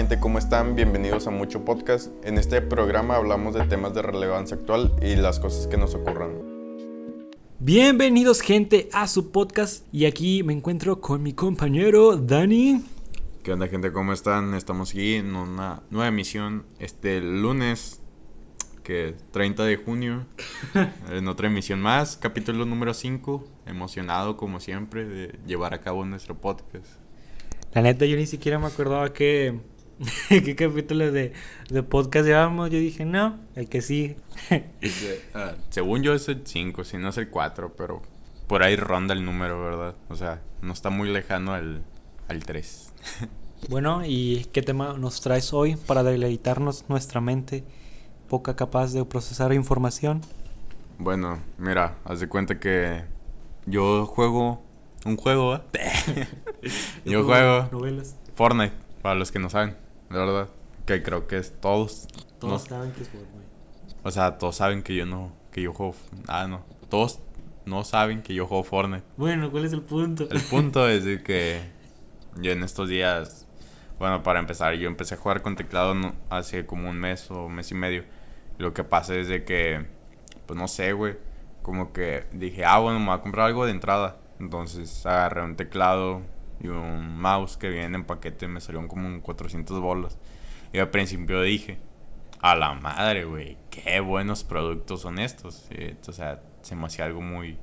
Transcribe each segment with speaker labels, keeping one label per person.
Speaker 1: gente? ¿Cómo están? Bienvenidos a Mucho Podcast. En este programa hablamos de temas de relevancia actual y las cosas que nos ocurran.
Speaker 2: Bienvenidos gente a su podcast y aquí me encuentro con mi compañero Dani.
Speaker 1: ¿Qué onda gente? ¿Cómo están? Estamos aquí en una nueva emisión este lunes, que 30 de junio, en otra emisión más, capítulo número 5, emocionado como siempre de llevar a cabo nuestro podcast.
Speaker 2: La neta yo ni siquiera me acordaba que qué capítulo de, de podcast llevábamos. Yo dije, no, el que sí.
Speaker 1: Ah, según yo es el 5, si no es el 4, pero por ahí ronda el número, ¿verdad? O sea, no está muy lejano al, al 3.
Speaker 2: bueno, ¿y qué tema nos traes hoy para deleitarnos nuestra mente poca capaz de procesar información?
Speaker 1: Bueno, mira, haz de cuenta que yo juego un juego, ¿eh? yo juego
Speaker 2: novelas.
Speaker 1: Fortnite, para los que no saben, de verdad. Que creo que es todos.
Speaker 2: Todos saben que es Fortnite.
Speaker 1: O sea, todos saben que yo no, que yo juego. Ah, no. Todos no saben que yo juego Fortnite.
Speaker 2: Bueno, ¿cuál es el punto?
Speaker 1: El punto es de que yo en estos días, bueno, para empezar, yo empecé a jugar con teclado hace como un mes o mes y medio. lo que pasa es de que, pues no sé, güey. Como que dije, ah, bueno, me voy a comprar algo de entrada. Entonces agarré un teclado y un mouse que vienen en paquete. Me salieron como 400 bolas. Y al principio dije, a la madre, güey, qué buenos productos son estos. o sea, se me hacía algo muy,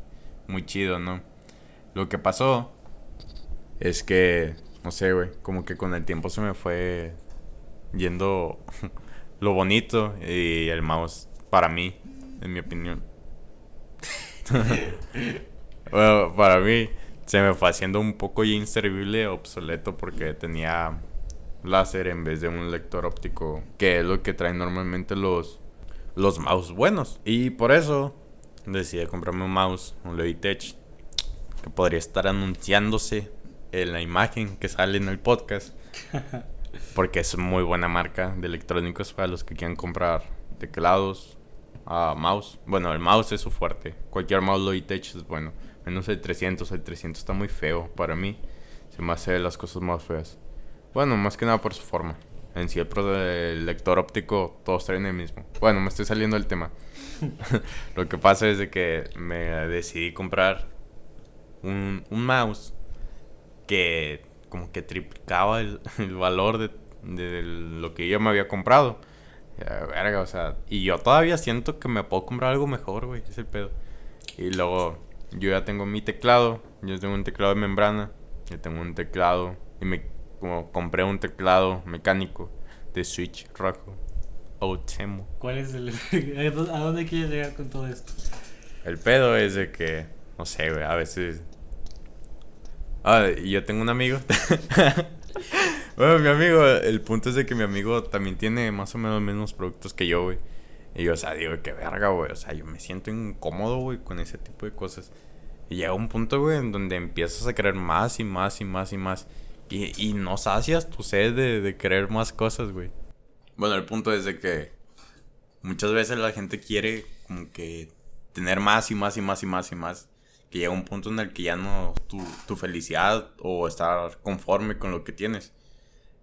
Speaker 1: muy chido, ¿no? Lo que pasó es que, no sé, güey, como que con el tiempo se me fue yendo lo bonito y el mouse para mí, en mi opinión. bueno, para mí se me fue haciendo un poco inservible, obsoleto, porque tenía láser en vez de un lector óptico, que es lo que traen normalmente los, los mouse buenos. Y por eso decidí comprarme un mouse, un Logitech, que podría estar anunciándose en la imagen que sale en el podcast. Porque es muy buena marca de electrónicos para los que quieran comprar teclados, a mouse. Bueno, el mouse es su fuerte. Cualquier mouse Logitech es bueno. Menos el 300, el 300 está muy feo para mí. Se me hace las cosas más feas. Bueno, más que nada por su forma. En sí, el, lector óptico, todos traen el mismo. Bueno, me estoy saliendo del tema. Lo que pasa es de que me decidí comprar un, un mouse que como que triplicaba el, valor de, de, lo que yo me había comprado. Verga, o sea, y yo todavía siento que me puedo comprar algo mejor, güey, es el pedo. Y luego, yo ya tengo mi teclado, yo tengo un teclado de membrana, yo tengo un teclado, y me como compré un teclado mecánico de Switch rojo. Outemo.
Speaker 2: ¿Cuál es el.? ¿A dónde quieres llegar con todo esto?
Speaker 1: El pedo es de que, no sé, güey, a veces Ah, y yo tengo un amigo. bueno, mi amigo, el punto es de que mi amigo también tiene más o menos los mismos productos que yo, güey. Y yo, o sea, digo, qué verga, güey. O sea, yo me siento incómodo, güey, con ese tipo de cosas. Y llega un punto, güey, en donde empiezas a querer más y más y más y más. Y, y no sacias tu sed de, de querer más cosas, güey. Bueno, el punto es de que muchas veces la gente quiere como que tener más y más y más y más y más que llega un punto en el que ya no tu, tu felicidad o estar conforme con lo que tienes.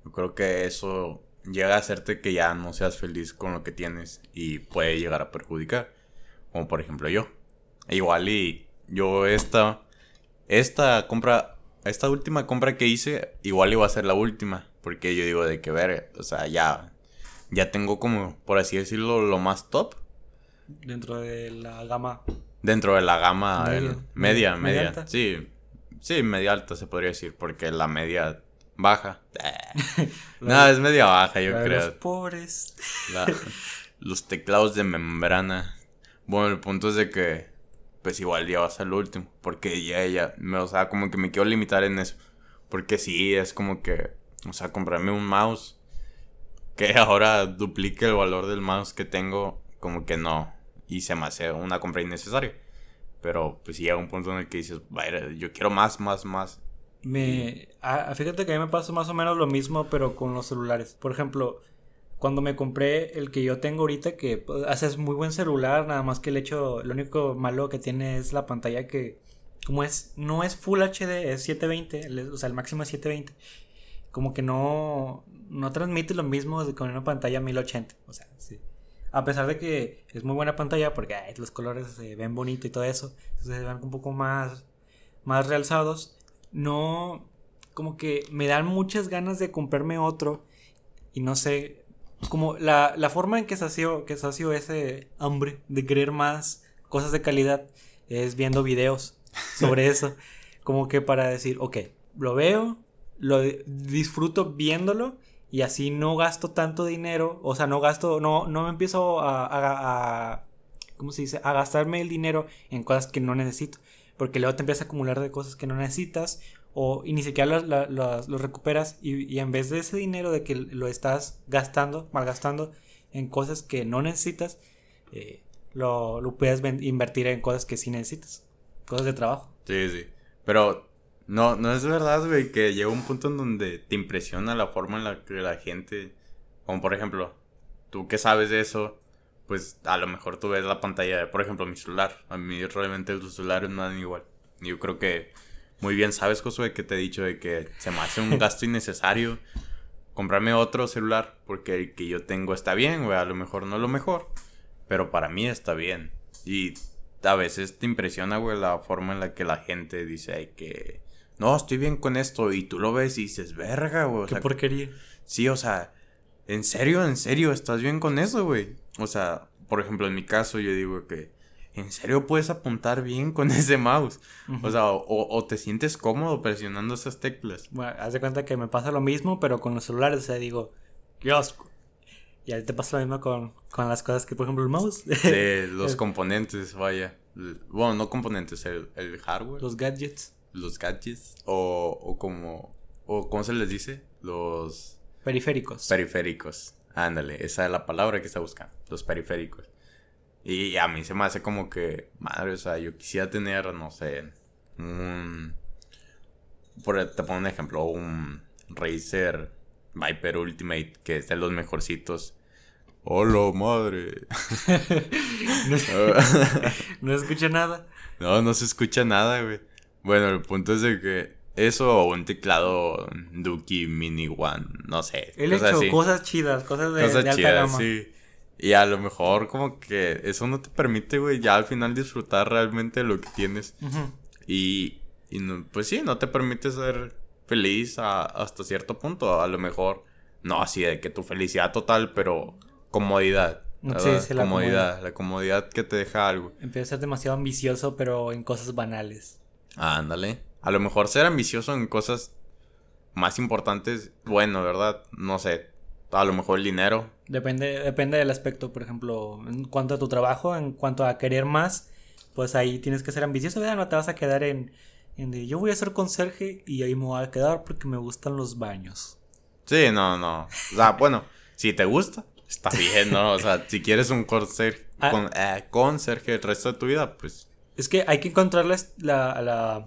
Speaker 1: Yo creo que eso llega a hacerte que ya no seas feliz con lo que tienes y puede llegar a perjudicar. Como por ejemplo yo. Igual y yo esta, esta compra, esta última compra que hice, igual iba a ser la última. Porque yo digo de que ver, o sea, ya, ya tengo como, por así decirlo, lo más top.
Speaker 2: Dentro de la gama
Speaker 1: Dentro de la gama media, media, Sí, sí, media alta se podría decir, porque la media baja. no, es media baja, yo creo.
Speaker 2: Los pobres.
Speaker 1: los teclados de membrana. Bueno, el punto es de que, pues igual ya va a ser el último, porque ya, ya, me, o sea, como que me quiero limitar en eso. Porque sí, es como que, o sea, comprarme un mouse que ahora duplique el valor del mouse que tengo, como que no y se me hace una compra innecesaria. Pero pues llega un punto en el que dices, vaya, yo quiero más, más, más.
Speaker 2: Me, fíjate que a mí me pasa más o menos lo mismo, pero con los celulares. Por ejemplo, cuando me compré el que yo tengo ahorita, que pues, hace muy buen celular, nada más que el hecho, lo único malo que tiene es la pantalla que, como es, no es Full HD, es 720, o sea, el máximo es 720 como que no, no transmite lo mismo con una pantalla 1080. O sea, sí. A pesar de que es muy buena pantalla porque los colores se ven bonitos y todo eso, se ven un poco más, más realzados, no, como que me dan muchas ganas de comprarme otro y no sé, como la, la forma en que sació, que sació ese hambre de querer más cosas de calidad es viendo videos sobre eso, como que para decir, ok, lo veo, lo disfruto viéndolo y así no gasto tanto dinero, o sea, no gasto, no, no me empiezo a, a, ¿cómo se dice? A gastarme el dinero en cosas que no necesito, porque luego te empiezas a acumular de cosas que no necesitas o ni siquiera lo, recuperas y, en vez de ese dinero de que lo estás gastando, malgastando en cosas que no necesitas, eh, lo, lo puedes invertir en cosas que sí necesitas, cosas de trabajo.
Speaker 1: Sí, sí, pero no, no es verdad, güey, que llega un punto en donde te impresiona la forma en la que la gente, como por ejemplo, tú que sabes de eso, pues a lo mejor tú ves la pantalla de, por ejemplo, mi celular. A mí realmente los celulares no dan igual. Yo creo que muy bien sabes, Josué, que te he dicho de que se me hace un gasto innecesario comprarme otro celular porque el que yo tengo está bien, güey. A lo mejor no lo mejor, pero para mí está bien. Y a veces te impresiona, güey, la forma en la que la gente dice que no, estoy bien con esto. Y tú lo ves y dices, verga, güey.
Speaker 2: Qué porquería.
Speaker 1: Sí, o sea, en serio, en serio, estás bien con eso, güey. O sea, por ejemplo, en mi caso, yo digo que, ¿en serio puedes apuntar bien con ese mouse? O sea, o, te sientes cómodo presionando esas teclas.
Speaker 2: Bueno, haz de cuenta que me pasa lo mismo, pero con los celulares, o sea, digo, asco. Y ahí te pasa lo mismo con, con las cosas que, por ejemplo, el mouse.
Speaker 1: Sí, los componentes, vaya. Bueno, no componentes, el, el hardware.
Speaker 2: Los gadgets
Speaker 1: los gadgets o, o como, o ¿cómo se les dice? Los...
Speaker 2: Periféricos.
Speaker 1: Periféricos. Ándale, esa es la palabra que está buscando, los periféricos. Y a mí se me hace como que, madre, o sea, yo quisiera tener, no sé, un... Por, te pongo un ejemplo, un Razer Viper Ultimate, que es de los mejorcitos. ¡Hola, madre!
Speaker 2: no, no escucha nada.
Speaker 1: No, no se escucha nada, güey. Bueno, el punto es de que eso o un teclado Duki Mini One, no sé.
Speaker 2: Él hecho cosas chidas, cosas de, cosas alta chidas, gama.
Speaker 1: sí. Y a lo mejor como que eso no te permite, güey, ya al final disfrutar realmente lo que tienes. Y, y pues sí, no te permite ser feliz hasta cierto punto. A lo mejor, no así de que tu felicidad total, pero comodidad. Sí, sí, la comodidad, la comodidad que te deja algo.
Speaker 2: Empieza a ser demasiado ambicioso, pero en cosas banales.
Speaker 1: Ándale. A lo mejor ser ambicioso en cosas más importantes, bueno, ¿verdad? No sé. A lo mejor el dinero.
Speaker 2: Depende, depende del aspecto, por ejemplo, en cuanto a tu trabajo, en cuanto a querer más, pues ahí tienes que ser ambicioso, ¿verdad? No te vas a quedar en, en de, yo voy a ser conserje y ahí me voy a quedar porque me gustan los baños.
Speaker 1: Sí, no, no. O sea, bueno, si te gusta, está bien, ¿no? O sea, si quieres un conserje, ah. con, eh, conserje el resto de tu vida, pues
Speaker 2: es que hay que encontrar la, la, la,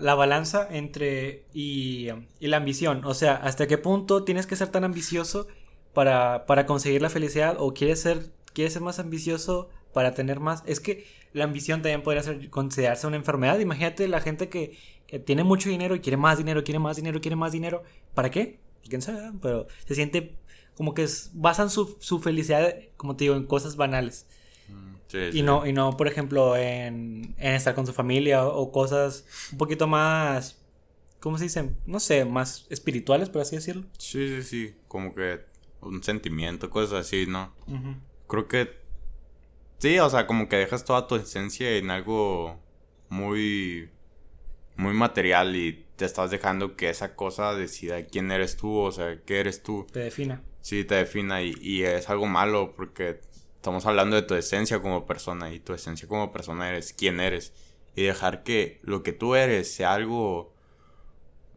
Speaker 2: balanza entre y, la ambición. O sea, hasta qué punto tienes que ser tan ambicioso para, para conseguir la felicidad o quieres ser, ser más ambicioso para tener más. Es que la ambición también podría ser, considerarse una enfermedad. Imagínate la gente que, que, tiene mucho dinero y quiere más dinero, quiere más dinero, quiere más dinero. ¿Para qué? Quién sabe, pero se siente como que basan su, su felicidad, como te digo, en cosas banales y, No, y no, por ejemplo, en, estar con su familia o, cosas un poquito más, ¿cómo se dice? No sé, más espirituales, por así decirlo.
Speaker 1: Sí, sí, sí, como que un sentimiento, cosas así, ¿no? Creo que sí, o sea, como que dejas toda tu esencia en algo muy, muy material y te estás dejando que esa cosa decida quién eres tú, o sea, qué eres tú.
Speaker 2: Te defina.
Speaker 1: Sí, te defina y, y es algo malo porque Estamos hablando de tu esencia como persona y tu esencia como persona eres quién eres. Y dejar que lo que tú eres sea algo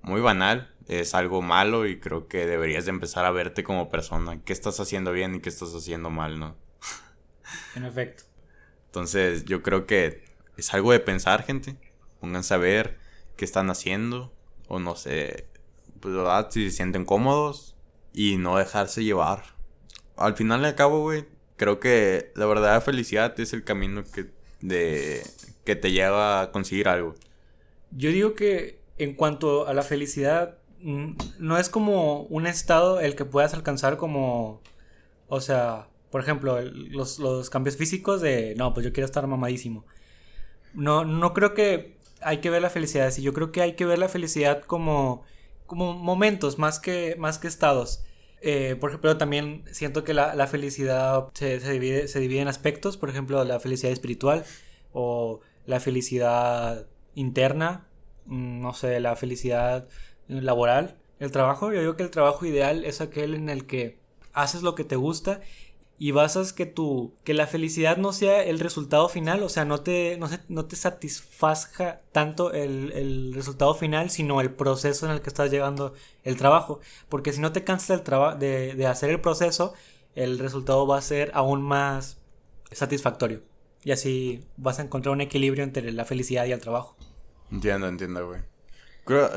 Speaker 1: muy banal, es algo malo y creo que deberías de empezar a verte como persona. ¿Qué estás haciendo bien y qué estás haciendo mal, no?
Speaker 2: En efecto.
Speaker 1: Entonces yo creo que es algo de pensar, gente. Pónganse a ver qué están haciendo o no sé, pues verdad, si se sienten cómodos y no dejarse llevar. Al final y al cabo, güey, creo que la verdadera felicidad es el camino que, de, que te lleva a conseguir algo.
Speaker 2: Yo digo que en cuanto a la felicidad, no es como un estado el que puedas alcanzar como, o sea, por ejemplo, los, los, cambios físicos de, no, pues yo quiero estar mamadísimo. No, no creo que hay que ver la felicidad así, yo creo que hay que ver la felicidad como, como momentos más que, más que estados. Eh, por ejemplo, también siento que la, felicidad se, se, divide, se divide en aspectos, por ejemplo, la felicidad espiritual o la felicidad interna, mm, no sé, la felicidad laboral. El trabajo, yo digo que el trabajo ideal es aquel en el que haces lo que te gusta y basas que tu que la felicidad no sea el resultado final, o sea, no te no, no te satisfazca tanto el, el, resultado final, sino el proceso en el que estás llevando el trabajo, porque si no te cansas del de, de hacer el proceso, el resultado va a ser aún más satisfactorio. Y así vas a encontrar un equilibrio entre la felicidad y el trabajo.
Speaker 1: Entiendo, entiendo, güey.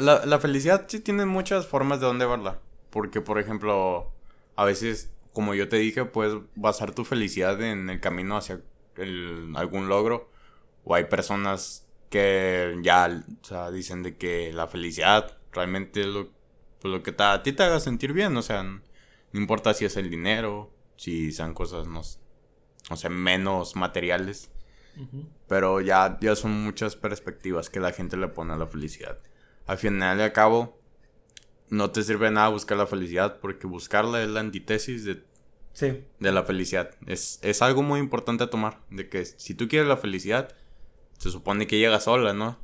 Speaker 1: La, la felicidad sí tiene muchas formas de dónde verla. Porque, por ejemplo, a veces, como yo te dije, puedes basar tu felicidad en el camino hacia algún logro. O hay personas que ya o sea, dicen de que la felicidad realmente es lo, pues, lo que a ti te haga sentir bien. O sea, no, importa si es el dinero, si sean cosas, no, o sea, menos materiales. Pero ya, ya son muchas perspectivas que la gente le pone a la felicidad al final y al cabo, no te sirve nada buscar la felicidad porque buscarla es la antítesis de, de la felicidad. Es, es algo muy importante a tomar, de que si tú quieres la felicidad, se supone que llega sola, ¿no?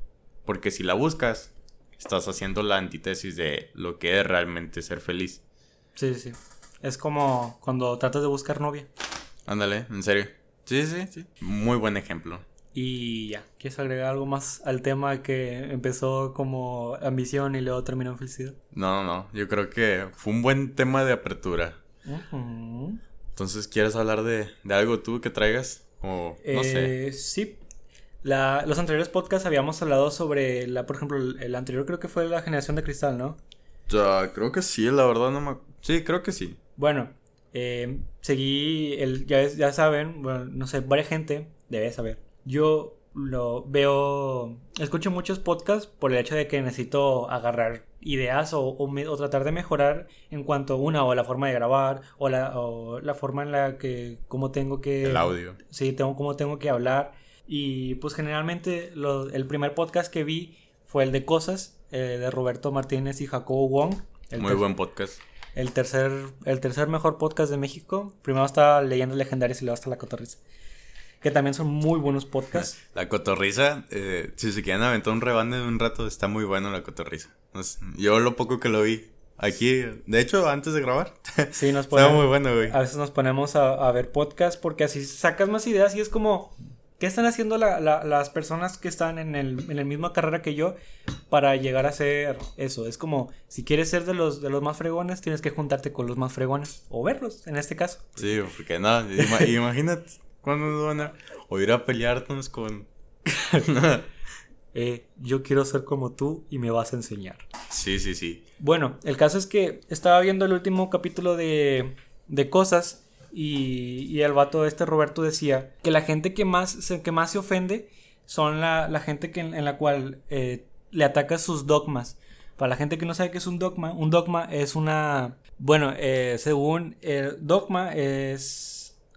Speaker 1: Porque si la buscas, estás haciendo la antítesis de lo que es realmente ser feliz.
Speaker 2: Sí, sí. Es como cuando tratas de buscar novia.
Speaker 1: Ándale, en serio. Sí, sí, sí. Muy buen ejemplo.
Speaker 2: Y ya, ¿quieres agregar algo más al tema que empezó como ambición y luego terminó en felicidad?
Speaker 1: No, no, yo creo que fue un buen tema de apertura. Entonces, ¿quieres hablar de, algo tú que traigas? O, no sé.
Speaker 2: Eh, sí. La, los anteriores podcasts habíamos hablado sobre, la, por ejemplo, el, anterior creo que fue la generación de cristal, ¿no?
Speaker 1: Ya, creo que sí, la verdad no me... Sí, creo que sí.
Speaker 2: Bueno, eh, seguí, el, ya, ya saben, bueno, no sé, varias gente debe saber yo lo veo, escucho muchos podcasts por el hecho de que necesito agarrar ideas o, o, tratar de mejorar en cuanto a una o la forma de grabar o la, o la forma en la que, cómo tengo que...
Speaker 1: El audio.
Speaker 2: Sí, tengo, cómo tengo que hablar. Y pues generalmente el primer podcast que vi fue el de Cosas, eh, de Roberto Martínez y Jacobo Wong.
Speaker 1: Muy buen podcast.
Speaker 2: El tercer, el tercer mejor podcast de México. Primero está Leyendas Legendarias y luego está La Cotorriza que también son muy buenos podcasts.
Speaker 1: La cotorriza, eh, si se quieren aventar un rebande de un rato, está muy bueno la cotorriza. yo lo poco que lo vi aquí, de hecho, antes de grabar.
Speaker 2: Sí, nos
Speaker 1: ponemos. Está muy bueno, güey.
Speaker 2: A veces nos ponemos a, ver podcasts porque así sacas más ideas y es como. ¿Qué están haciendo las personas que están en el, en la misma carrera que yo para llegar a ser eso? Es como, si quieres ser de los, de los más fregones, tienes que juntarte con los más fregones o verlos, en este caso.
Speaker 1: Sí, porque nada, imagínate ¿Cuándo nos van a o ir a pelearnos con
Speaker 2: eh, yo quiero ser como tú y me vas a enseñar.
Speaker 1: Sí, sí, sí.
Speaker 2: Bueno, el caso es que estaba viendo el último capítulo de, de Cosas y, y, el vato este Roberto decía que la gente que más se, que más se ofende son la, la gente que, en, la cual eh, le ataca sus dogmas. Para la gente que no sabe qué es un dogma, un dogma es una... Bueno, eh, según el dogma es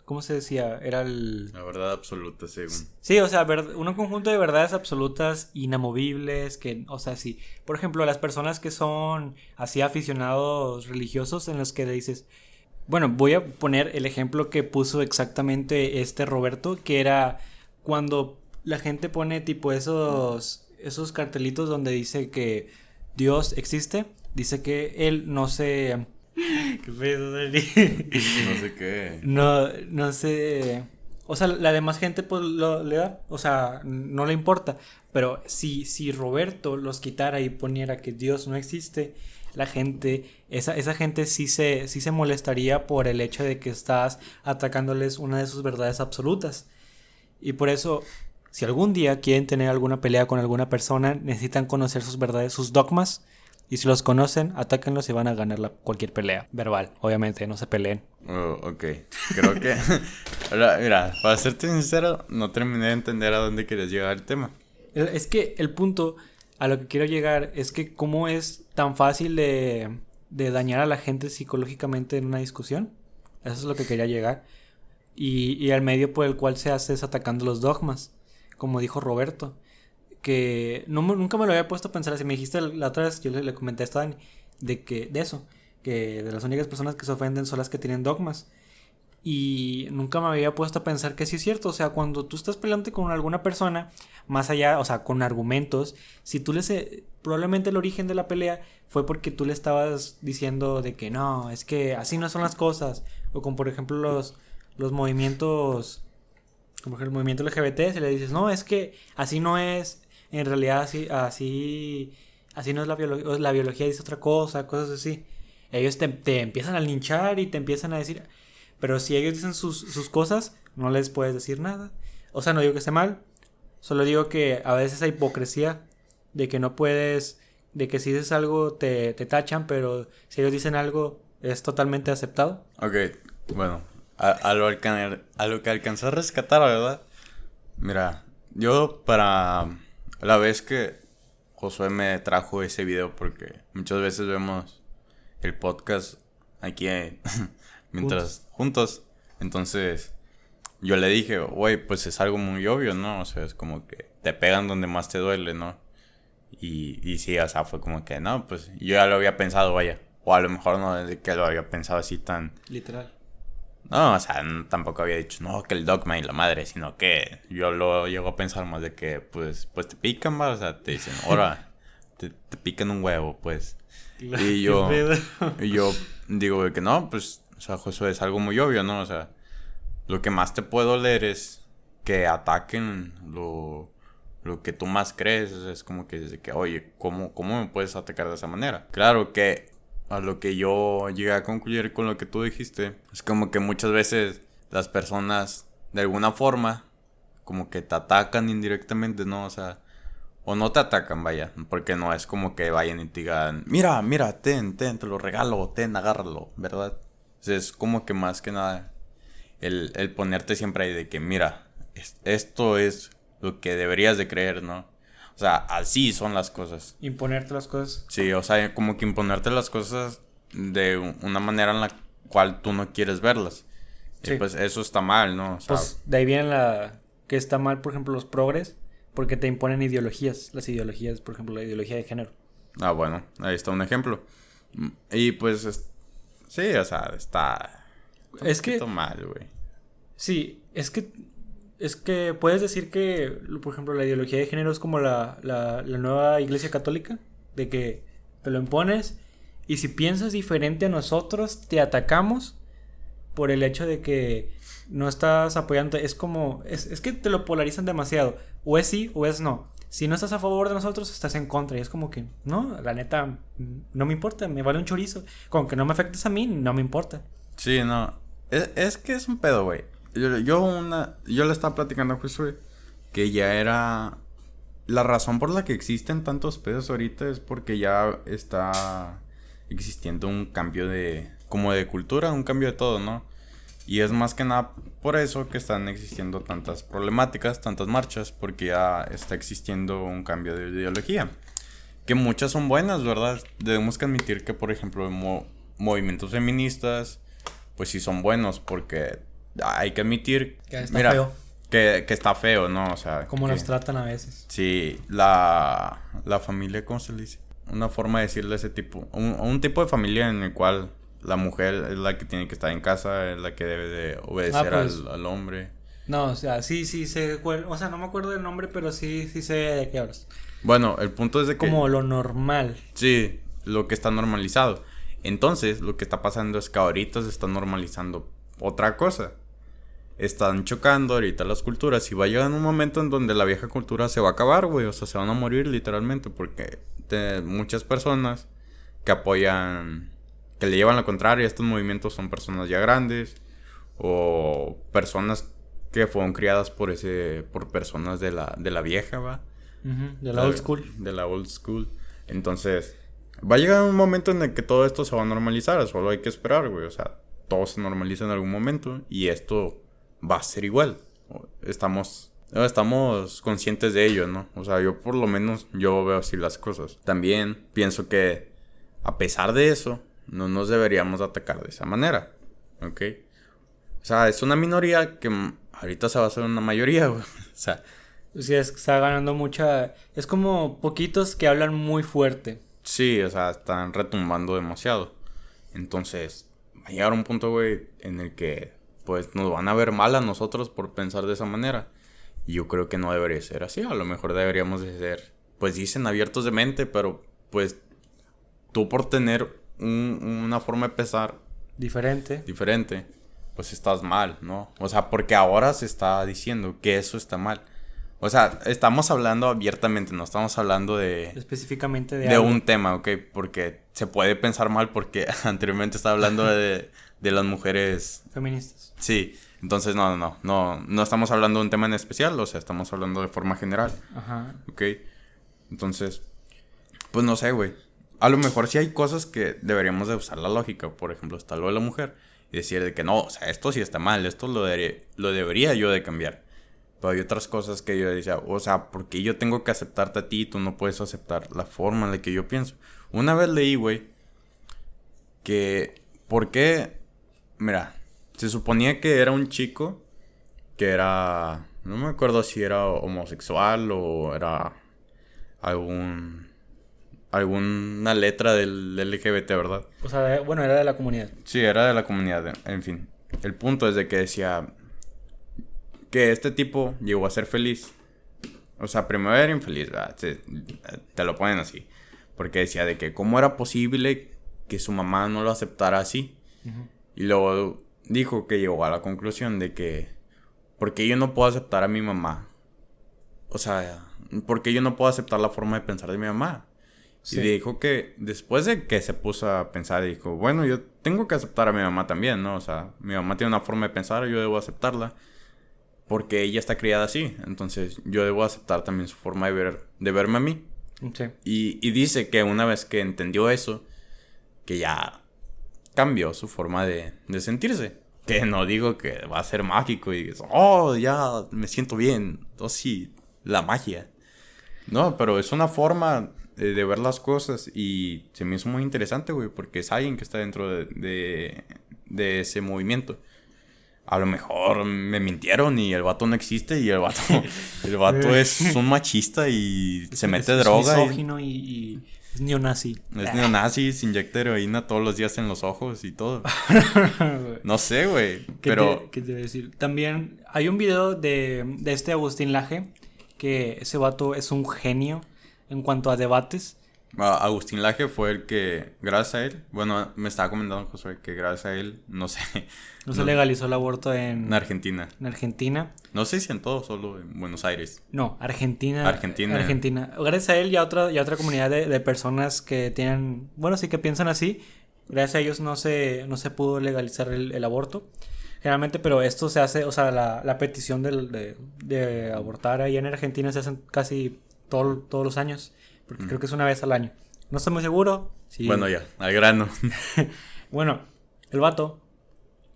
Speaker 2: ¿Cómo se decía? Era el...
Speaker 1: La verdad absoluta, según.
Speaker 2: Sí, o sea, un conjunto de verdades absolutas inamovibles, que, o sea, sí. Por ejemplo, las personas que son así aficionados religiosos en los que le dices... Bueno, voy a poner el ejemplo que puso exactamente este Roberto, que era cuando la gente pone tipo esos, esos cartelitos donde dice que Dios existe, dice que él no se
Speaker 1: ¿Qué pedo, Dani? No sé qué.
Speaker 2: No, no sé. O sea, la demás gente pues lo, le da, o sea, no le importa. Pero si, si Roberto los quitara y poniera que Dios no existe, la gente, esa, esa gente sí se, sí se molestaría por el hecho de que estás atacándoles una de sus verdades absolutas. Y por eso, si algún día quieren tener alguna pelea con alguna persona, necesitan conocer sus verdades, sus dogmas y si los conocen, atáquenlos y van a ganar la, cualquier pelea. Verbal, obviamente, no se peleen.
Speaker 1: Oh, ok. Creo que. mira, para serte sincero, no terminé de entender a dónde quieres llegar el tema.
Speaker 2: Es que el punto. a lo que quiero llegar es que cómo es tan fácil de, de dañar a la gente psicológicamente en una discusión. Eso es lo que quería llegar. Y, y al medio por el cual se hace es atacando los dogmas, como dijo Roberto. Que nunca me lo había puesto a pensar así. Me dijiste la otra vez, yo le, comenté a Stan de, que, de eso, que de las únicas personas que se ofenden son las que tienen dogmas. Y nunca me había puesto a pensar que sí es cierto. O sea, cuando tú estás peleando con alguna persona, más allá, o sea, con argumentos, si tú le... Se, probablemente el origen de la pelea fue porque tú le estabas diciendo de que no, es que así no son las cosas. O como por ejemplo los, los movimientos, como el movimiento LGBT, se le dices, no, es que así no es, en realidad así, así, así no es la biología, la biología dice otra cosa, cosas así. Ellos te, te empiezan a linchar y te empiezan a decir, pero si ellos dicen sus, sus cosas, no les puedes decir nada. O sea, no digo que esté mal, solo digo que a veces hay hipocresía de que no puedes, de que si dices algo te, te tachan, pero si ellos dicen algo es totalmente aceptado.
Speaker 1: Ok, bueno, a, lo, a lo que alcanzó a rescatar, ¿verdad? Mira, yo para la vez que Josué me trajo ese video, porque muchas veces vemos el podcast aquí mientras juntos. Entonces, yo le dije, güey, pues es algo muy obvio, ¿no? O sea, es como que te pegan donde más te duele, ¿no? Y, y sí, o sea, fue como que, no, pues yo ya lo había pensado, vaya. O a lo mejor no desde que lo había pensado así tan...
Speaker 2: Literal.
Speaker 1: No, o sea, tampoco había dicho, no, que el dogma y la madre, sino que yo lo llego a pensar más de que, pues, pues te pican, ¿va? o sea, te dicen, ahora, te, te pican un huevo, pues. Y yo, y yo digo que no, pues o sea, eso es algo muy obvio, ¿no? O sea, lo que más te puedo leer es que ataquen lo, lo que tú más crees. Es como que, que oye, ¿cómo, ¿cómo me puedes atacar de esa manera? Claro que a lo que yo llegué a concluir con lo que tú dijiste, es como que muchas veces las personas, de alguna forma, como que te atacan indirectamente, ¿no? O sea, o no te atacan, vaya, porque no es como que vayan y te digan, mira, mira, ten, ten, te lo regalo, ten, agárralo, ¿verdad? es como que más que nada el, el ponerte siempre ahí de que, mira, esto es lo que deberías de creer, ¿no? O sea, así son las cosas.
Speaker 2: Imponerte las cosas.
Speaker 1: Sí, o sea, como que imponerte las cosas de una manera en la cual tú no quieres verlas. Sí. Y pues eso está mal, ¿no? O sea,
Speaker 2: pues de ahí viene la que está mal, por ejemplo, los progres, porque te imponen ideologías, las ideologías, por ejemplo, la ideología de género.
Speaker 1: Ah, bueno, ahí está un ejemplo. Y pues Sí, o sea, está.
Speaker 2: Es que.
Speaker 1: mal, güey.
Speaker 2: Sí, es que. Es que puedes decir que, por ejemplo, la ideología de género es como la, la, la nueva iglesia católica, de que te lo impones y si piensas diferente a nosotros, te atacamos por el hecho de que no estás apoyando. Es como. Es, es que te lo polarizan demasiado. O es sí o es no si no estás a favor de nosotros, estás en contra. Y es como que, no, la neta, no me importa, me vale un chorizo. Con que no me afectes a mí, no me importa.
Speaker 1: Sí, no. Es, es que es un pedo, güey. Yo, yo, una, yo le estaba platicando a Josué que ya era... La razón por la que existen tantos pedos ahorita es porque ya está existiendo un cambio de... como de cultura, un cambio de todo, ¿no? Y es más que nada por eso que están existiendo tantas problemáticas, tantas marchas, porque ya está existiendo un cambio de ideología. Que muchas son buenas, ¿verdad? Debemos que admitir que, por ejemplo, movimientos feministas, pues sí son buenos, porque hay que admitir...
Speaker 2: Que está mira, feo.
Speaker 1: Que, que, está feo, ¿no? O sea...
Speaker 2: Como
Speaker 1: que,
Speaker 2: nos tratan a veces.
Speaker 1: Sí, la, la familia, ¿cómo se le dice? Una forma de decirle ese tipo. Un, un tipo de familia en el cual la mujer es la que tiene que estar en casa, es la que debe de obedecer ah, pues, al, al, hombre.
Speaker 2: No, o sea, sí, sí sé, o sea, no me acuerdo del nombre, pero sí, sí sé de qué hablas.
Speaker 1: Bueno, el punto es de que...
Speaker 2: Como lo normal.
Speaker 1: Sí, lo que está normalizado. Entonces, lo que está pasando es que ahorita se está normalizando otra cosa. Están chocando ahorita las culturas y va a llegar un momento en donde la vieja cultura se va a acabar, güey. O sea, se van a morir literalmente porque te, muchas personas que apoyan que le llevan lo contrario. Estos movimientos son personas ya grandes o personas que fueron criadas por ese por personas de la de la vieja, va.
Speaker 2: De la old school.
Speaker 1: De la old school. Entonces, va a llegar un momento en el que todo esto se va a normalizar, solo hay que esperar, güey, o sea, todo se normaliza en algún momento y esto va a ser igual. Estamos estamos conscientes de ello, ¿no? O sea, yo por lo menos yo veo así las cosas. También pienso que a pesar de eso, no nos deberíamos atacar de esa manera, ¿ok? O sea, es una minoría que ahorita se va a hacer una mayoría, güey. O sea...
Speaker 2: Sí, es, está ganando mucha... Es como poquitos que hablan muy fuerte.
Speaker 1: Sí, o sea, están retumbando demasiado. Entonces, va a llegar un punto, güey, en el que, pues, nos van a ver mal a nosotros por pensar de esa manera. Y yo creo que no debería ser así. A lo mejor deberíamos de ser, pues, dicen abiertos de mente, pero, pues, tú por tener una forma de pensar
Speaker 2: diferente.
Speaker 1: diferente, pues estás mal, ¿no? O sea, porque ahora se está diciendo que eso está mal. O sea, estamos hablando abiertamente, no estamos hablando de...
Speaker 2: Específicamente de...
Speaker 1: De un tema, ¿ok? Porque se puede pensar mal porque anteriormente estaba hablando de, de las mujeres...
Speaker 2: Feministas.
Speaker 1: Sí, entonces no, no, no, no, no estamos hablando de un tema en especial, o sea, estamos hablando de forma general. Ajá. ¿Ok? Entonces, pues no sé, güey a lo mejor sí hay cosas que deberíamos de usar la lógica. Por ejemplo, está lo de la mujer. Y decir de que no, o sea, esto sí está mal, esto lo, lo debería yo de cambiar. Pero hay otras cosas que yo decía, o sea, porque yo tengo que aceptarte a ti y tú no puedes aceptar la forma en la que yo pienso. Una vez leí, güey, que, ¿por qué? Mira, se suponía que era un chico que era, no me acuerdo si era homosexual o era algún alguna letra del LGBT, ¿verdad?
Speaker 2: O sea, bueno, era de la comunidad.
Speaker 1: Sí, era de la comunidad, en fin. El punto es de que decía que este tipo llegó a ser feliz. O sea, primero era infeliz, ¿verdad? Te, lo ponen así. Porque decía de que cómo era posible que su mamá no lo aceptara así. Y luego dijo que llegó a la conclusión de que, porque yo no puedo aceptar a mi mamá? O sea, porque yo no puedo aceptar la forma de pensar de mi mamá? Y dijo que después de que se puso a pensar, dijo, bueno, yo tengo que aceptar a mi mamá también, ¿no? O sea, mi mamá tiene una forma de pensar, yo debo aceptarla. Porque ella está criada así. Entonces, yo debo aceptar también su forma de, ver, de verme a mí. Sí. Y, y dice que una vez que entendió eso, que ya cambió su forma de, de sentirse. Que no digo que va a ser mágico y oh, ya me siento bien. Oh, sí, la magia. No, pero es una forma de, ver las cosas y se me hizo muy interesante, güey, porque es alguien que está dentro de, de, ese movimiento. A lo mejor me mintieron y el vato no existe y el vato, el vato es un machista y se mete droga.
Speaker 2: Es misógino y, es neonazi.
Speaker 1: Es neonazi, se inyecta heroína todos los días en los ojos y todo. no sé, güey. Pero.
Speaker 2: ¿Qué te voy a decir? También hay un video de, de este Agustín Laje, que ese vato es un genio en cuanto a debates.
Speaker 1: Agustín Laje fue el que, gracias a él, bueno, me estaba comentando José que gracias a él, no sé.
Speaker 2: No se legalizó el aborto en,
Speaker 1: en Argentina.
Speaker 2: En Argentina.
Speaker 1: No sé si en todo, solo en Buenos Aires.
Speaker 2: No, Argentina.
Speaker 1: Argentina.
Speaker 2: Argentina. Gracias a él y a otra, y otra comunidad de, de, personas que tienen, bueno, sí que piensan así. Gracias a ellos no se, no se pudo legalizar el, el aborto. Generalmente, pero esto se hace, o sea, la, la petición de, de abortar ahí en Argentina se hace casi todos los años, porque creo que es una vez al año. No estoy muy seguro.
Speaker 1: Bueno, ya, al grano.
Speaker 2: bueno, el vato.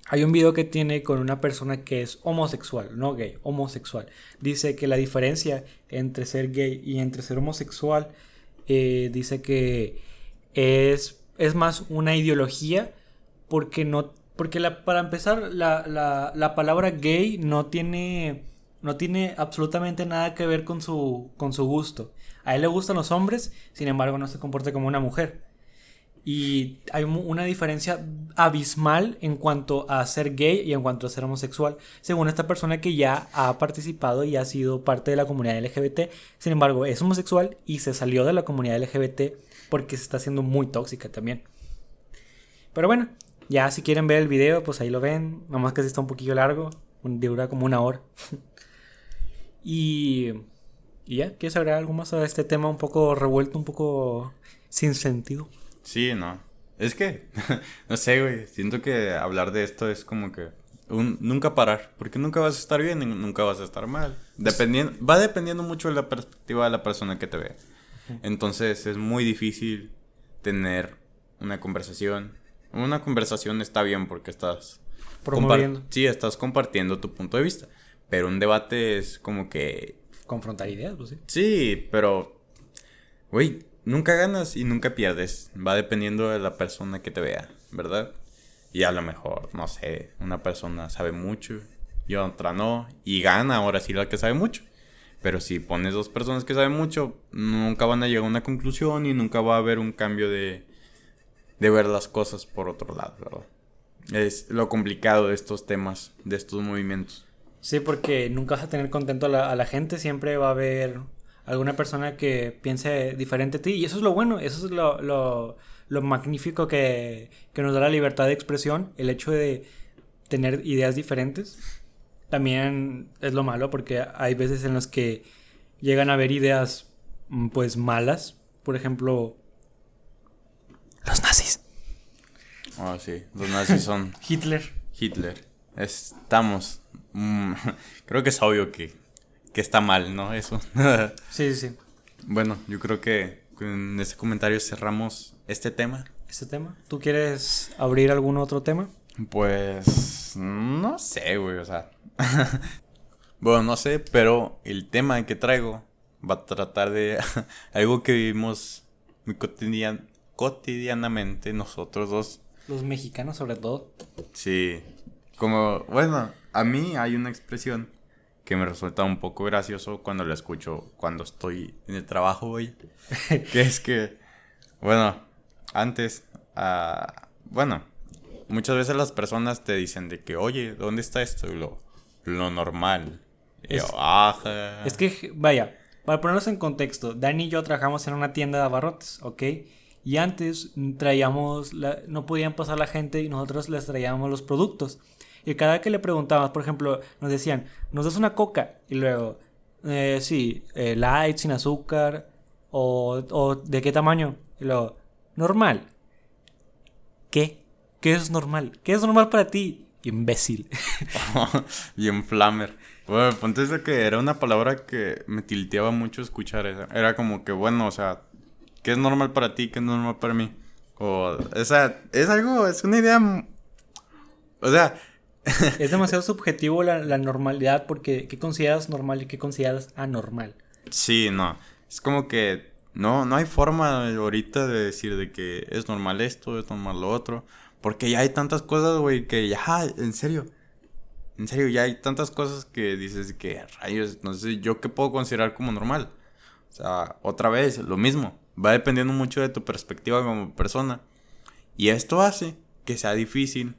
Speaker 2: Hay un video que tiene con una persona que es homosexual, no gay, homosexual. Dice que la diferencia entre ser gay y entre ser homosexual, eh, dice que es, es más una ideología porque no porque la, para empezar la, la, la palabra gay no tiene no tiene absolutamente nada que ver con su, con su gusto. A él le gustan los hombres, sin embargo no se comporta como una mujer. Y hay una diferencia abismal en cuanto a ser gay y en cuanto a ser homosexual, según esta persona que ya ha participado y ha sido parte de la comunidad LGBT. Sin embargo, es homosexual y se salió de la comunidad LGBT porque se está haciendo muy tóxica también. Pero bueno, ya si quieren ver el video, pues ahí lo ven. Nada más que si está un poquillo largo, dura como una hora. Y, y ya, ¿quieres agregar algo más a este tema un poco revuelto, un poco sin sentido?
Speaker 1: Sí, no. Es que, no sé, güey. Siento que hablar de esto es como que un, nunca parar. Porque nunca vas a estar bien y nunca vas a estar mal. Dependiendo, va dependiendo mucho de la perspectiva de la persona que te ve. Entonces es muy difícil tener una conversación. Una conversación está bien porque estás
Speaker 2: promoviendo.
Speaker 1: Sí, estás compartiendo tu punto de vista. Pero un debate es como que...
Speaker 2: Confrontar ideas, pues sí.
Speaker 1: Sí, pero... Güey, nunca ganas y nunca pierdes. Va dependiendo de la persona que te vea, ¿verdad? Y a lo mejor, no sé, una persona sabe mucho y otra no. Y gana ahora sí la que sabe mucho. Pero si pones dos personas que saben mucho, nunca van a llegar a una conclusión y nunca va a haber un cambio de, de ver las cosas por otro lado, ¿verdad? Es lo complicado de estos temas, de estos movimientos.
Speaker 2: Sí, porque nunca vas a tener contento a la, a la gente, siempre va a haber alguna persona que piense diferente a ti y eso es lo bueno, eso es lo, lo, lo magnífico que, que nos da la libertad de expresión, el hecho de tener ideas diferentes. También es lo malo porque hay veces en las que llegan a haber ideas mm, pues malas, por ejemplo, los nazis.
Speaker 1: Ah, sí, los nazis son
Speaker 2: Hitler.
Speaker 1: Hitler. Estamos. mm, creo que es obvio que, que está mal, ¿no? Eso.
Speaker 2: Sí, sí,
Speaker 1: bueno, yo creo que con ese comentario cerramos este tema.
Speaker 2: Este tema. ¿Tú quieres abrir algún otro tema?
Speaker 1: Pues. No sé, güey, o sea. bueno, no sé, pero el tema que traigo va a tratar de algo que vivimos muy cotidian cotidianamente nosotros dos.
Speaker 2: Los mexicanos sobre todo.
Speaker 1: Sí. Como, bueno, a mí hay una expresión que me resulta un poco gracioso cuando la escucho cuando estoy en el trabajo, güey. que es que, bueno, antes, ah, bueno, muchas veces las personas te dicen de que, oye, ¿dónde está esto? Y lo, lo normal. Y yo,
Speaker 2: Es-
Speaker 1: ajá.
Speaker 2: Es que, vaya, para ponernos en contexto, Dani y yo trabajamos en una tienda de abarrotes, ¿ok? Y antes traíamos, la- no podían pasar la gente y nosotros les traíamos los productos. Y cada que le preguntábamos, por ejemplo, nos decían, ¿nos das una coca? Y luego, eh, sí, eh, light, sin azúcar, o, ¿de qué tamaño? Y luego, normal. ¿Qué? ¿Qué es normal? ¿Qué es normal para ti? Imbécil.
Speaker 1: Bien flamer. Bueno, de que era una palabra que me tilteaba mucho escuchar esa. Era como que, bueno, o sea, ¿qué es normal para ti? ¿Qué es normal para mí? O, o sea, es algo, es una idea... O sea,
Speaker 2: Es demasiado subjetivo la, la normalidad porque ¿qué consideras normal y qué consideras anormal?
Speaker 1: sí, no. Es como que no, no hay forma ahorita de decir de que es normal esto, es normal lo otro. Porque ya hay tantas cosas, güey, que ya, en serio. En serio, ya hay tantas cosas que dices que rayos, no sé, yo qué puedo considerar como normal. O sea, otra vez, lo mismo. Va dependiendo mucho de tu perspectiva como persona. Y esto hace que sea difícil,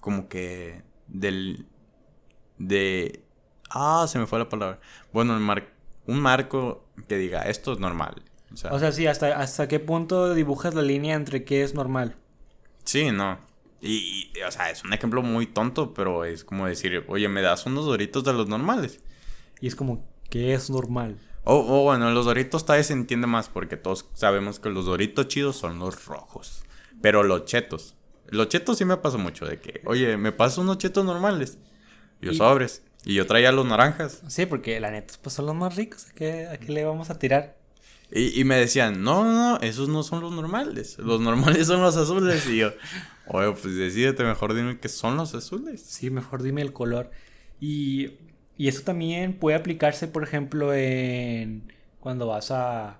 Speaker 1: como que del. de. Ah, se me fue la palabra. Bueno, el mar- un marco que diga esto es normal. O sea,
Speaker 2: O sea, sí, hasta, hasta qué punto dibujas la línea entre qué es normal.
Speaker 1: sí, no. Y, y, o sea, es un ejemplo muy tonto, pero es como decir, oye, me das unos doritos de los normales.
Speaker 2: Y es como, ¿qué es normal?
Speaker 1: O o bueno, los doritos tal vez se entiende más porque todos sabemos que los doritos chidos son los rojos. Pero los chetos. Los chetos sí me pasa mucho de que, oye, me paso unos chetos normales. Y Yo
Speaker 2: Y-
Speaker 1: sobres. Y yo traía los naranjas.
Speaker 2: Sí, porque la neta, pues son los más ricos. ¿A qué, a qué le vamos a tirar?
Speaker 1: Y, y me decían, no, no, no, esos no son los normales. Los normales son los azules. Y yo, oye, pues decídete, mejor dime que son los azules.
Speaker 2: Sí, mejor dime el color. Y, y eso también puede aplicarse, por ejemplo, en cuando vas a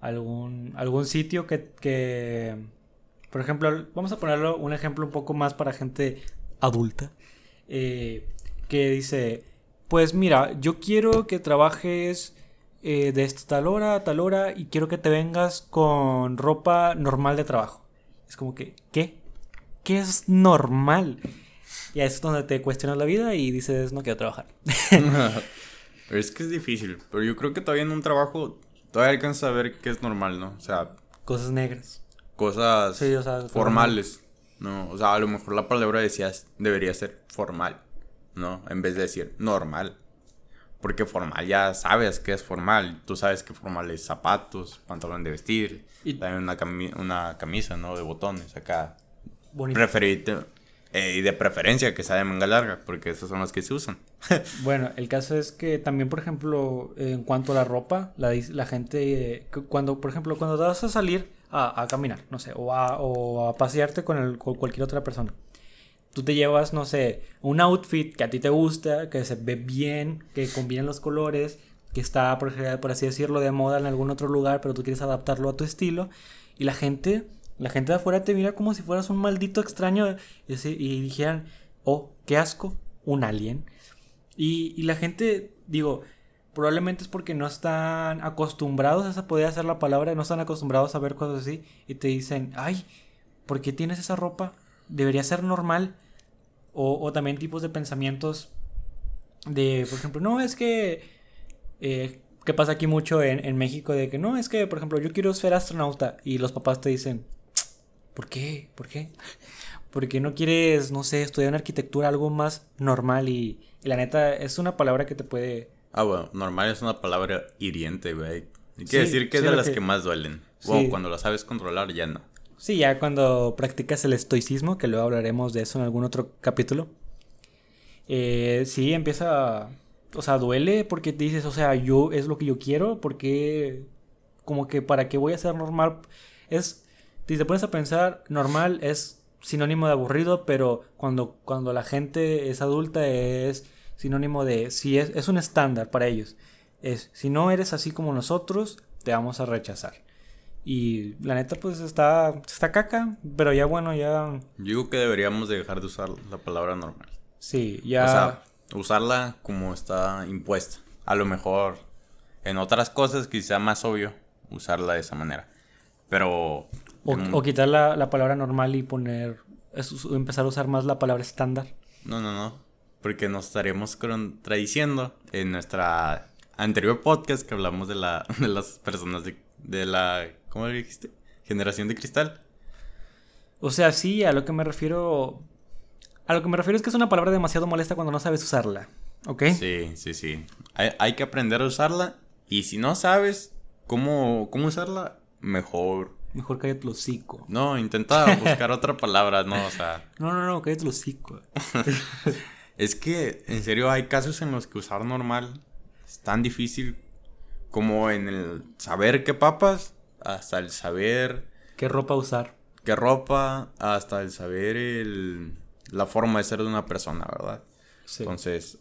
Speaker 2: algún, algún sitio que, que, por ejemplo, vamos a ponerlo un ejemplo un poco más para gente adulta, eh, que dice, pues mira, yo quiero que trabajes eh, de esta tal hora a tal hora y quiero que te vengas con ropa normal de trabajo. Es como que, ¿qué? ¿Qué es normal? Y ahí es donde te cuestionas la vida y dices, no quiero trabajar.
Speaker 1: Pero es que es difícil. Pero yo creo que todavía en un trabajo, todavía alcanzas a ver qué es normal, ¿no? O sea,
Speaker 2: Cosas negras.
Speaker 1: Cosas
Speaker 2: Sí, o sea,
Speaker 1: formales. No, o sea, a lo mejor la palabra decías debería ser formal, ¿no? En vez de decir normal. Porque formal ya sabes que es formal. Tú sabes que formal es zapatos, pantalón de vestir,
Speaker 2: Y-
Speaker 1: también una, cami- una camisa, ¿no? De botones acá.
Speaker 2: Bonito.
Speaker 1: Preferite, eh, y de preferencia que sea de manga larga, porque esas son las que se usan.
Speaker 2: Bueno, el caso es que también, por ejemplo, en cuanto a la ropa, la, gente, eh, cu- cuando, por ejemplo, cuando vas a salir a, caminar, no sé, o a, pasearte con, cualquier otra persona, tú te llevas, no sé, un outfit que a ti te gusta, que se ve bien, que combina los colores, que está, por, por así decirlo, de moda en algún otro lugar, pero tú quieres adaptarlo a tu estilo, y la gente, la gente de afuera te mira como si fueras un maldito extraño y, y dijeran, oh, qué asco, un alien. Y la gente, digo, probablemente es porque no están acostumbrados a poder hacer la palabra, no están acostumbrados a ver cosas así, y te dicen, ay, ¿por qué tienes esa ropa? Debería ser normal. O, también tipos de pensamientos de, por ejemplo, no, es que... Eh, pasa aquí mucho en, México de que no, es que, por ejemplo, yo quiero ser astronauta y los papás te dicen, ¿por qué? ¿Por qué? Porque no quieres, no sé, estudiar en arquitectura algo más normal y la neta es una palabra que te puede...
Speaker 1: Ah, bueno, normal es una palabra hiriente, güey. Quiere decir que es de las que... más duelen. Wow, cuando la sabes controlar ya no.
Speaker 2: Sí, ya cuando practicas el estoicismo, que luego hablaremos de eso en algún otro capítulo. Eh, sí, empieza. O sea, duele porque dices, o sea, yo es lo que yo quiero, porque. Como que para qué voy a ser normal. Es. Si te pones a pensar, normal es sinónimo de aburrido, pero cuando, cuando la gente es adulta es sinónimo de. Sí, es, es un estándar para ellos. Es, si no eres así como nosotros, te vamos a rechazar. Y la neta, pues está, está caca, pero ya bueno, ya...
Speaker 1: Yo digo que deberíamos dejar de usar la palabra normal.
Speaker 2: Sí, ya...
Speaker 1: O sea, usarla como está impuesta. A lo mejor en otras cosas quizá más obvio usarla de esa manera. Pero...
Speaker 2: O, quitar la, la, palabra normal y poner... empezar a usar más la palabra estándar.
Speaker 1: No, no, no. Porque nos estaríamos contradiciendo en nuestra anterior podcast que hablamos de, la, de las personas de, de la ¿Cómo le dijiste? Generación de cristal.
Speaker 2: O sea, sí, a lo que me refiero. A lo que me refiero es que es una palabra demasiado molesta cuando no sabes usarla. ¿Ok?
Speaker 1: Sí, sí, sí. Hay, que aprender a usarla. Y si no sabes cómo, cómo usarla, mejor.
Speaker 2: Mejor cállate el hocico.
Speaker 1: No, intenta buscar otra palabra, ¿no? O sea.
Speaker 2: No, no, no, cállate el hocico.
Speaker 1: es que, en serio, hay casos en los que usar normal es tan difícil como en el saber qué papas hasta el saber...
Speaker 2: ¿Qué ropa usar?
Speaker 1: ¿Qué ropa? Hasta el saber el, la forma de ser de una persona, ¿verdad? Sí. Entonces,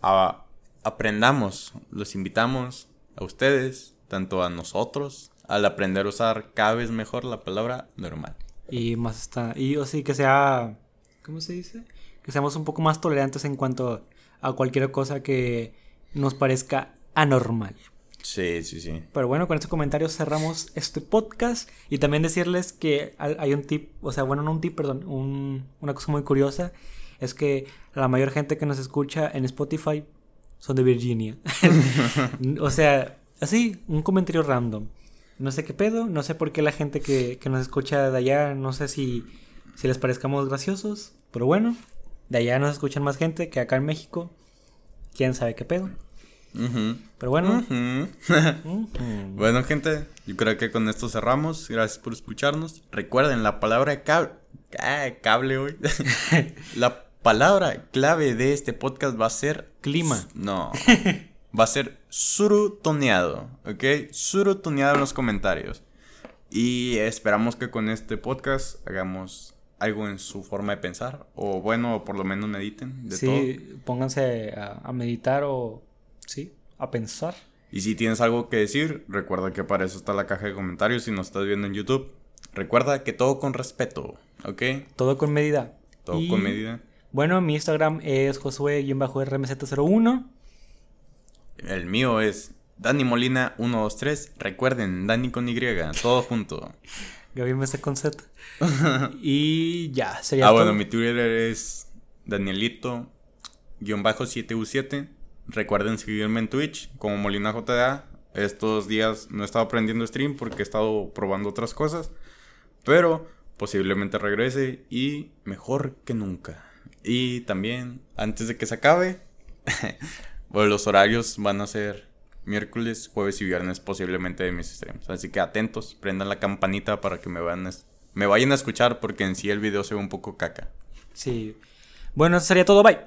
Speaker 1: aprendamos, los invitamos a ustedes, tanto a nosotros, al aprender a usar cada vez mejor la palabra normal.
Speaker 2: Y más está, y o sí, que sea, ¿cómo se dice? Que seamos un poco más tolerantes en cuanto a cualquier cosa que nos parezca anormal.
Speaker 1: Sí, sí, sí.
Speaker 2: Pero bueno, con estos comentarios cerramos este podcast y también decirles que hay un tip, o sea, bueno, no un tip, perdón, una cosa muy curiosa es que la mayor gente que nos escucha en Spotify son de Virginia. o sea, así, un comentario random. No sé qué pedo, no sé por qué la gente que, que nos escucha de allá, no sé si, si les parezcamos graciosos, pero bueno, de allá nos escuchan más gente que acá en México. ¿Quién sabe qué pedo? Pero bueno.
Speaker 1: bueno, gente, yo creo que con esto cerramos. Gracias por escucharnos. Recuerden, la palabra cable. Ah, cable hoy. la palabra clave de este podcast va a ser.
Speaker 2: Clima.
Speaker 1: No. Va a ser surutoneado. ¿Ok? Surutoneado en los comentarios. Y esperamos que con este podcast hagamos algo en su forma de pensar. O bueno, por lo menos mediten.
Speaker 2: De sí, pónganse a meditar o sí, a pensar.
Speaker 1: Y si tienes algo que decir, recuerda que para eso está la caja de comentarios si nos estás viendo en YouTube. Recuerda que todo con respeto, ¿ok?
Speaker 2: Todo con medida.
Speaker 1: Todo con medida.
Speaker 2: Bueno, mi Instagram es Josué-RMZ01.
Speaker 1: El mío es Dani Molina 123. Recuerden, Dani con Y, todo junto.
Speaker 2: Gaby me con Z. y ya, sería
Speaker 1: Ah, bueno, mi Twitter es Danielito-7U7. Recuerden seguirme en Twitch como Molina JDA. Estos días no he estado aprendiendo stream porque he estado probando otras cosas. Pero posiblemente regrese y mejor que nunca. Y también, antes de que se acabe, los horarios van a ser miércoles, jueves y viernes posiblemente de mis streams. Así que atentos, prendan la campanita para que me, me vayan a escuchar porque en sí el video se ve un poco caca.
Speaker 2: Sí. Bueno, eso sería todo. Bye.